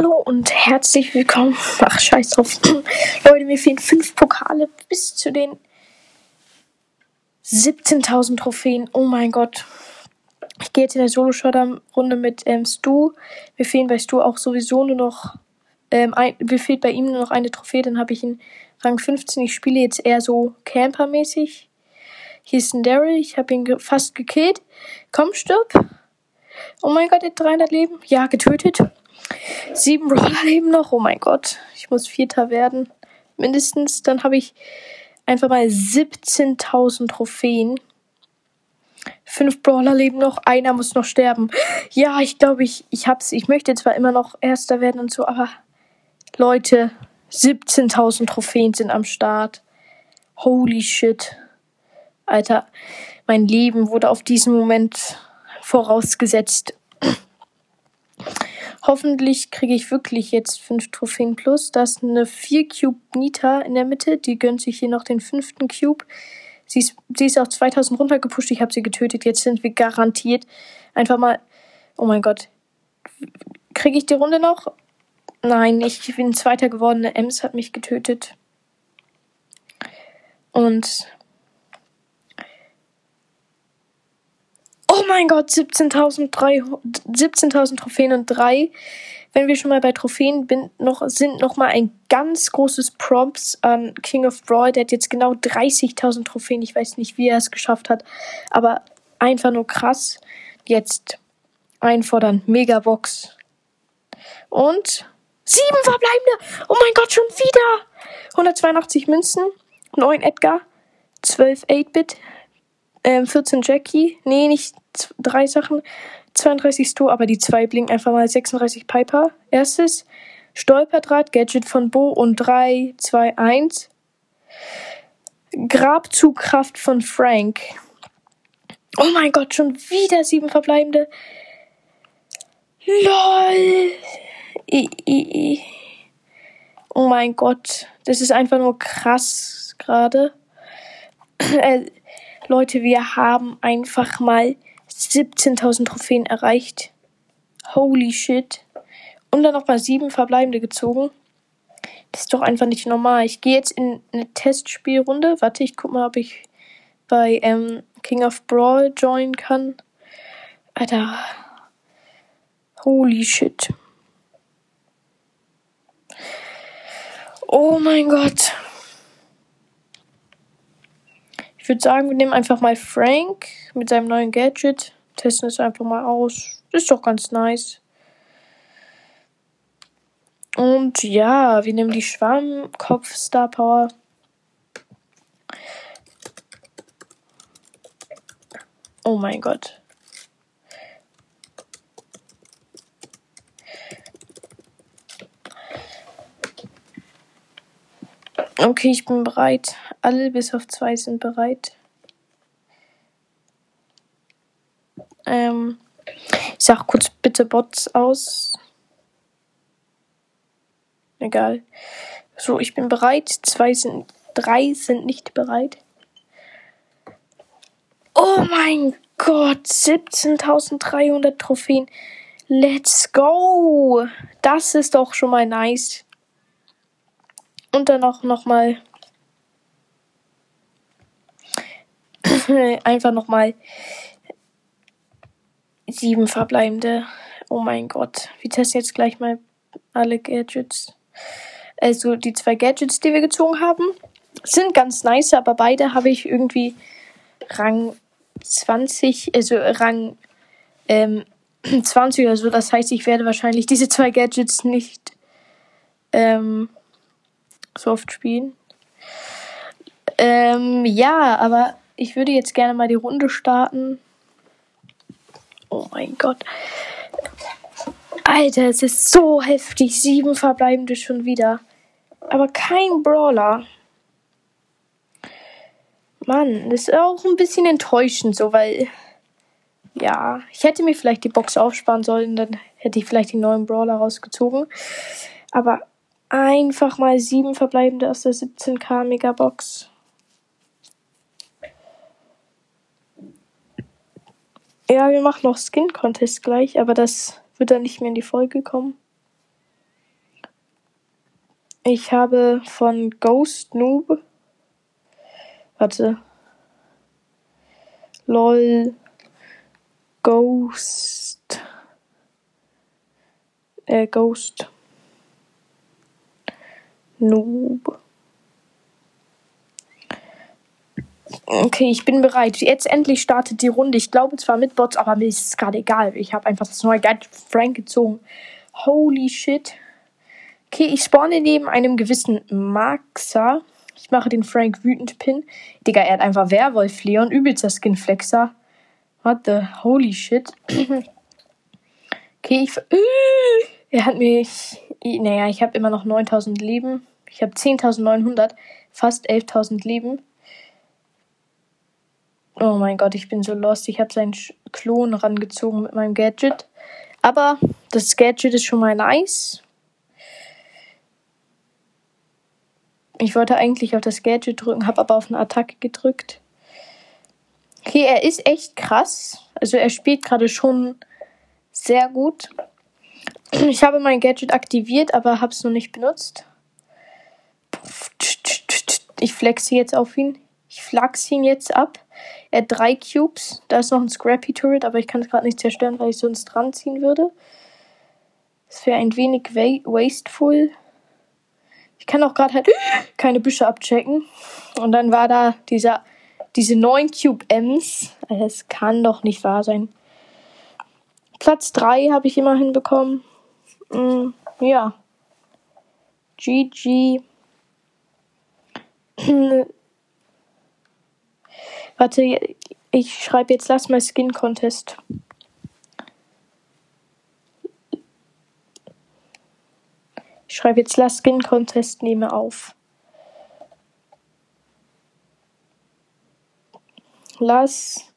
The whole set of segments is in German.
Hallo und herzlich willkommen. Ach, scheiß drauf. Leute, mir fehlen fünf Pokale bis zu den 17.000 Trophäen. Oh mein Gott. Ich gehe jetzt in der Solo-Showdown-Runde mit ähm, Stu. Mir fehlen bei Stu auch sowieso nur noch. Ähm, ein, mir fehlt bei ihm nur noch eine Trophäe. Dann habe ich ihn Rang 15. Ich spiele jetzt eher so Camper-mäßig. Hier ist ein Daryl. Ich habe ihn ge fast gekillt. Komm, stirb. Oh mein Gott, er hat 300 Leben. Ja, getötet. Sieben Brawler leben noch. Oh mein Gott. Ich muss Vierter werden. Mindestens. Dann habe ich einfach mal 17.000 Trophäen. Fünf Brawler leben noch. Einer muss noch sterben. Ja, ich glaube, ich, ich hab's. Ich möchte zwar immer noch Erster werden und so, aber Leute, 17.000 Trophäen sind am Start. Holy shit. Alter, mein Leben wurde auf diesen Moment vorausgesetzt. Hoffentlich kriege ich wirklich jetzt 5 Trophäen plus. Da ist eine 4 Cube Nita in der Mitte. Die gönnt sich hier noch den fünften Cube. Sie ist, sie ist auf 2000 runtergepusht. Ich habe sie getötet. Jetzt sind wir garantiert einfach mal. Oh mein Gott. Kriege ich die Runde noch? Nein, ich bin Zweiter geworden. Eine Ems hat mich getötet. Und mein Gott, 17.000 17 Trophäen und drei. Wenn wir schon mal bei Trophäen bin, noch, sind, noch mal ein ganz großes Props an King of Brawl. Der hat jetzt genau 30.000 Trophäen. Ich weiß nicht, wie er es geschafft hat, aber einfach nur krass. Jetzt einfordern. Megabox. Und sieben verbleibende. Oh mein Gott, schon wieder. 182 Münzen. 9 Edgar. 12 8-Bit. Ähm, 14 Jackie. Nee, nicht drei Sachen. 32 Sto, aber die zwei blinken einfach mal 36 Piper. Erstes. Stolperdraht, Gadget von Bo und 3, 2, 1. Grabzugkraft von Frank. Oh mein Gott, schon wieder sieben verbleibende. LOL. I, I, I. Oh mein Gott, das ist einfach nur krass gerade. Äh, Leute, wir haben einfach mal 17.000 Trophäen erreicht. Holy shit. Und dann nochmal sieben verbleibende gezogen. Das ist doch einfach nicht normal. Ich gehe jetzt in eine Testspielrunde. Warte, ich guck mal, ob ich bei ähm, King of Brawl joinen kann. Alter. Holy shit. Oh mein Gott würde sagen, wir nehmen einfach mal Frank mit seinem neuen Gadget. Testen es einfach mal aus. Ist doch ganz nice. Und ja, wir nehmen die Schwammkopf Star Power. Oh mein Gott. Okay, ich bin bereit. Alle bis auf zwei sind bereit. Ähm, ich sag kurz bitte Bots aus. Egal. So, ich bin bereit. Zwei sind, drei sind nicht bereit. Oh mein Gott, 17.300 Trophäen. Let's go! Das ist doch schon mal nice. Und dann auch nochmal. Einfach nochmal sieben verbleibende. Oh mein Gott. Wir testen jetzt gleich mal alle Gadgets. Also die zwei Gadgets, die wir gezogen haben, sind ganz nice, aber beide habe ich irgendwie Rang 20, also Rang ähm, 20 oder so. Das heißt, ich werde wahrscheinlich diese zwei Gadgets nicht ähm, so oft spielen. Ähm, ja, aber ich würde jetzt gerne mal die Runde starten. Oh mein Gott. Alter, es ist so heftig. Sieben verbleibende schon wieder. Aber kein Brawler. Mann, das ist auch ein bisschen enttäuschend, so, weil. Ja, ich hätte mir vielleicht die Box aufsparen sollen, dann hätte ich vielleicht die neuen Brawler rausgezogen. Aber einfach mal sieben verbleibende aus der 17k Megabox. Ja, wir machen noch Skin Contest gleich, aber das wird dann nicht mehr in die Folge kommen. Ich habe von Ghost Noob. Warte. LOL. Ghost. Äh, Ghost. Noob. Okay, ich bin bereit. Jetzt endlich startet die Runde. Ich glaube zwar mit Bots, aber mir ist es gerade egal. Ich habe einfach das neue Gadget Frank gezogen. Holy shit. Okay, ich spawne neben einem gewissen Maxer. Ich mache den Frank wütend Pin. Digga, er hat einfach Werwolf Leon. Übelster Skinflexer. What the holy shit. okay, ich. Er hat mich. Naja, ich habe immer noch 9000 Leben. Ich habe 10.900. Fast 11.000 Leben. Oh mein Gott, ich bin so lost. Ich habe seinen Klon rangezogen mit meinem Gadget. Aber das Gadget ist schon mal nice. Ich wollte eigentlich auf das Gadget drücken, habe aber auf eine Attacke gedrückt. Okay, er ist echt krass. Also er spielt gerade schon sehr gut. Ich habe mein Gadget aktiviert, aber habe es noch nicht benutzt. Ich flexe jetzt auf ihn. Ich flachse ihn jetzt ab. Er hat drei Cubes. Da ist noch ein Scrappy Turret, aber ich kann es gerade nicht zerstören, weil ich sonst dran ziehen würde. Das wäre ein wenig wasteful. Ich kann auch gerade halt keine Büsche abchecken. Und dann war da dieser, diese neun Cube Ms. Es kann doch nicht wahr sein. Platz 3 habe ich immerhin bekommen. Mm, ja. GG. Warte, ich schreibe jetzt Lass mal Skin Contest. Ich schreibe jetzt Lass Skin Contest, nehme auf. Lass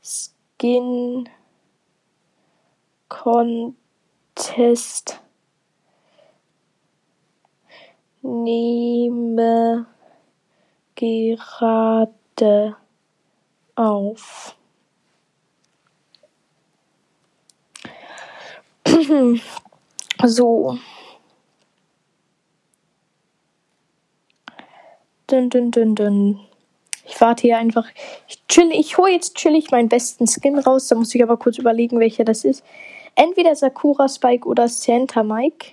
Skin Contest nehme gerade auf. so. Dun, dun, dun, dun. Ich warte hier einfach. Ich chill, ich hole jetzt chillig meinen besten Skin raus. Da muss ich aber kurz überlegen, welcher das ist. Entweder Sakura Spike oder Santa Mike.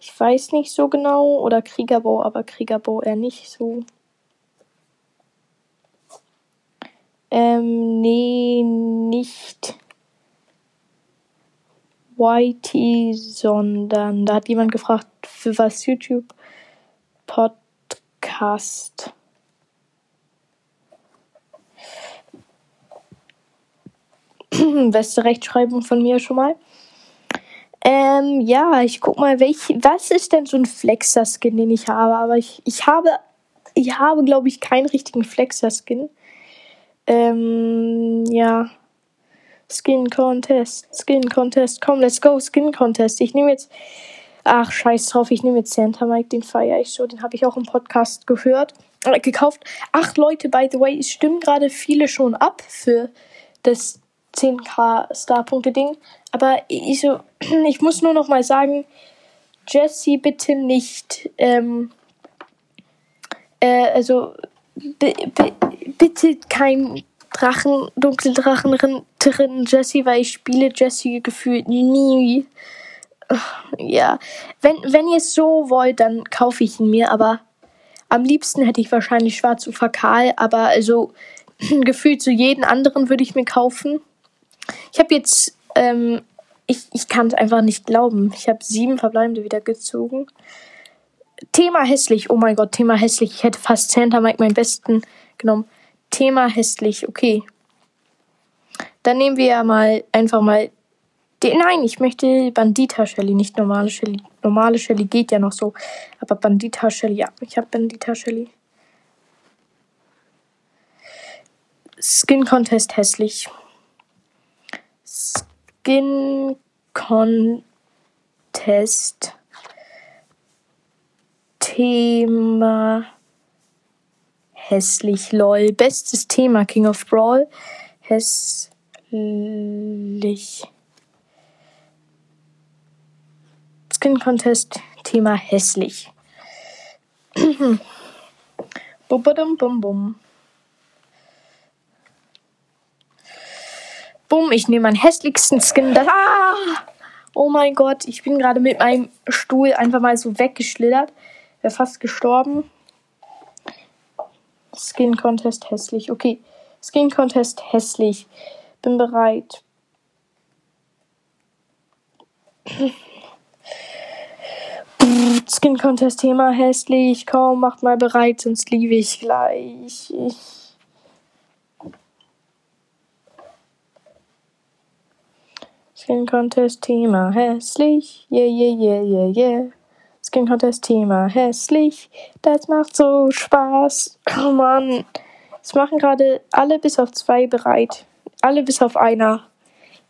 Ich weiß nicht so genau. Oder Kriegerbau, aber Kriegerbau eher nicht so. Ähm, nee, nicht YT, sondern da hat jemand gefragt, für was YouTube Podcast. Beste Rechtschreibung von mir schon mal. Ähm, ja, ich guck mal, welch, was ist denn so ein Flexer-Skin, den ich habe? Aber ich, ich habe, ich habe, glaube ich, keinen richtigen Flexer-Skin. Ähm, ja. Skin Contest, Skin Contest, komm, let's go, Skin Contest. Ich nehme jetzt, ach, scheiß drauf, ich nehme jetzt Santa Mike, den feiere ich so, den habe ich auch im Podcast gehört, äh, gekauft. Ach, Leute, by the way, es stimmen gerade viele schon ab für das 10k Starpunkte-Ding. Aber ich, so, ich muss nur noch mal sagen, Jesse, bitte nicht, ähm, äh, also, bitte kein Drachen, Dunkeldrachen drin, Jesse, weil ich spiele Jesse gefühlt nie. Ja, wenn, wenn ihr es so wollt, dann kaufe ich ihn mir, aber am liebsten hätte ich wahrscheinlich Schwarz Schwarze Fakal, aber also gefühlt zu jeden anderen würde ich mir kaufen. Ich habe jetzt, ähm, ich, ich kann es einfach nicht glauben. Ich habe sieben Verbleibende wieder gezogen. Thema hässlich. Oh mein Gott, Thema hässlich. Ich hätte fast Santa Mike meinen besten genommen. Thema hässlich. Okay. Dann nehmen wir ja mal einfach mal. Den, nein, ich möchte Bandita Shelly, nicht normale Shelly. Normale Shelly geht ja noch so. Aber Bandita Shelly, ja, ich habe Bandita Shelly. Skin Contest hässlich. Skin Contest Thema hässlich lol. Bestes Thema King of Brawl hässlich. Skin Contest Thema hässlich. bum, bum, bum, bum. Bumm, ich nehme meinen hässlichsten Skin. Das, ah! Oh mein Gott, ich bin gerade mit meinem Stuhl einfach mal so weggeschlittert. Wäre fast gestorben. Skin Contest hässlich. Okay. Skin Contest hässlich. Bin bereit. Skin Contest Thema hässlich. Komm, macht mal bereit, sonst liebe ich gleich. Skin Contest Thema hässlich. Yeah, yeah, yeah, yeah, yeah. Skin Contest Thema hässlich. Das macht so Spaß. Oh Mann. Es machen gerade alle bis auf zwei bereit. Alle bis auf einer.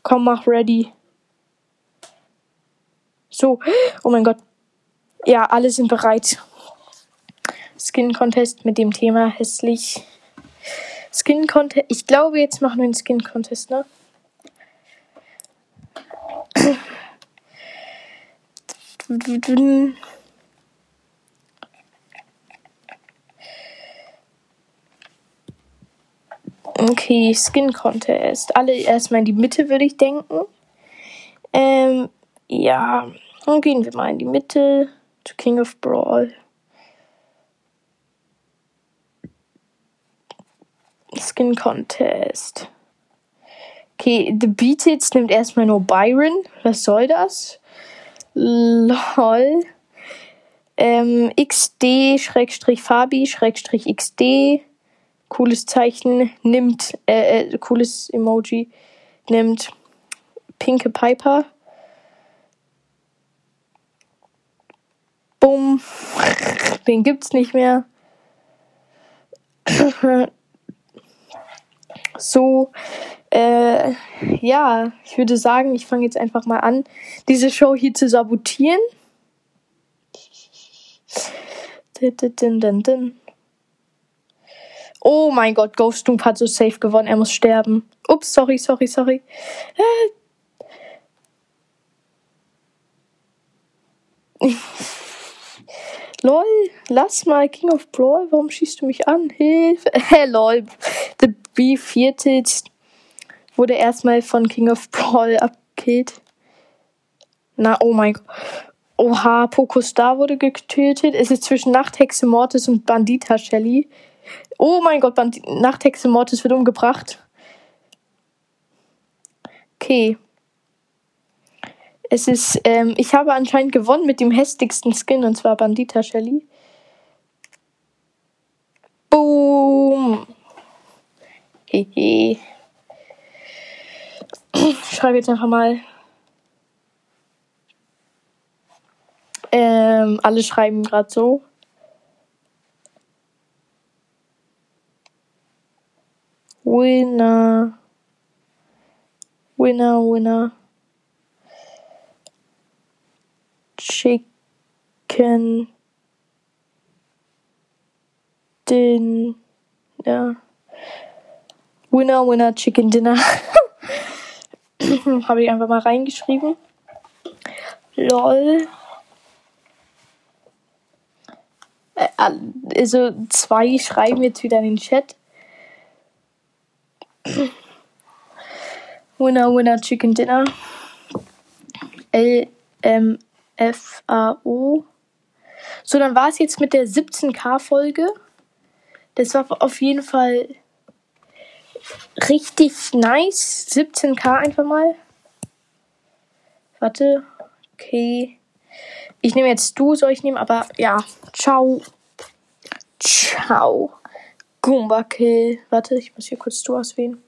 Komm, mach ready. So. Oh mein Gott. Ja, alle sind bereit. Skin Contest mit dem Thema hässlich. Skin Contest. Ich glaube, jetzt machen wir einen Skin Contest, ne? Okay, Skin Contest. Alle erstmal in die Mitte, würde ich denken. Ähm, ja. Dann gehen wir mal in die Mitte. To King of Brawl. Skin Contest. Okay, The Beatles nimmt erstmal nur Byron. Was soll das? Lol. Ähm, XD-Fabi-XD. Cooles Zeichen. Nimmt, äh, äh, cooles Emoji. Nimmt Pinke Piper. Bumm. Den gibt's nicht mehr. so, äh, ja, ich würde sagen, ich fange jetzt einfach mal an, diese Show hier zu sabotieren. Oh mein Gott, Ghost Doom hat so safe gewonnen, er muss sterben. Ups, sorry, sorry, sorry. lol, lass mal King of Brawl, warum schießt du mich an? Hilfe. Hey, lol. The B-Viertel wurde erstmal von King of Brawl abgekillt. Na, oh mein Gott. Oha, Poco Star wurde getötet. Es ist zwischen Nachthexe Mortis und Bandita Shelly. Oh mein Gott, Band Nachthexe Mortis wird umgebracht. Okay. Es ist, ähm, ich habe anscheinend gewonnen mit dem hässlichsten Skin und zwar Bandita Shelly. Boom. Hehe. Schreibe jetzt einfach mal. Ähm, alle schreiben gerade so. Winner. Winner, winner. Chicken. Din. Ja. Winner, winner, chicken dinner. Habe ich einfach mal reingeschrieben. LOL. Äh, also zwei schreiben jetzt wieder in den Chat. Winner, Winner, Chicken Dinner. L, M, F, A, O. So, dann war es jetzt mit der 17k-Folge. Das war auf jeden Fall richtig nice. 17k einfach mal. Warte. Okay. Ich nehme jetzt du, soll ich nehmen, aber ja. Ciao. Ciao. Goomba Kill. Warte, ich muss hier kurz du auswählen.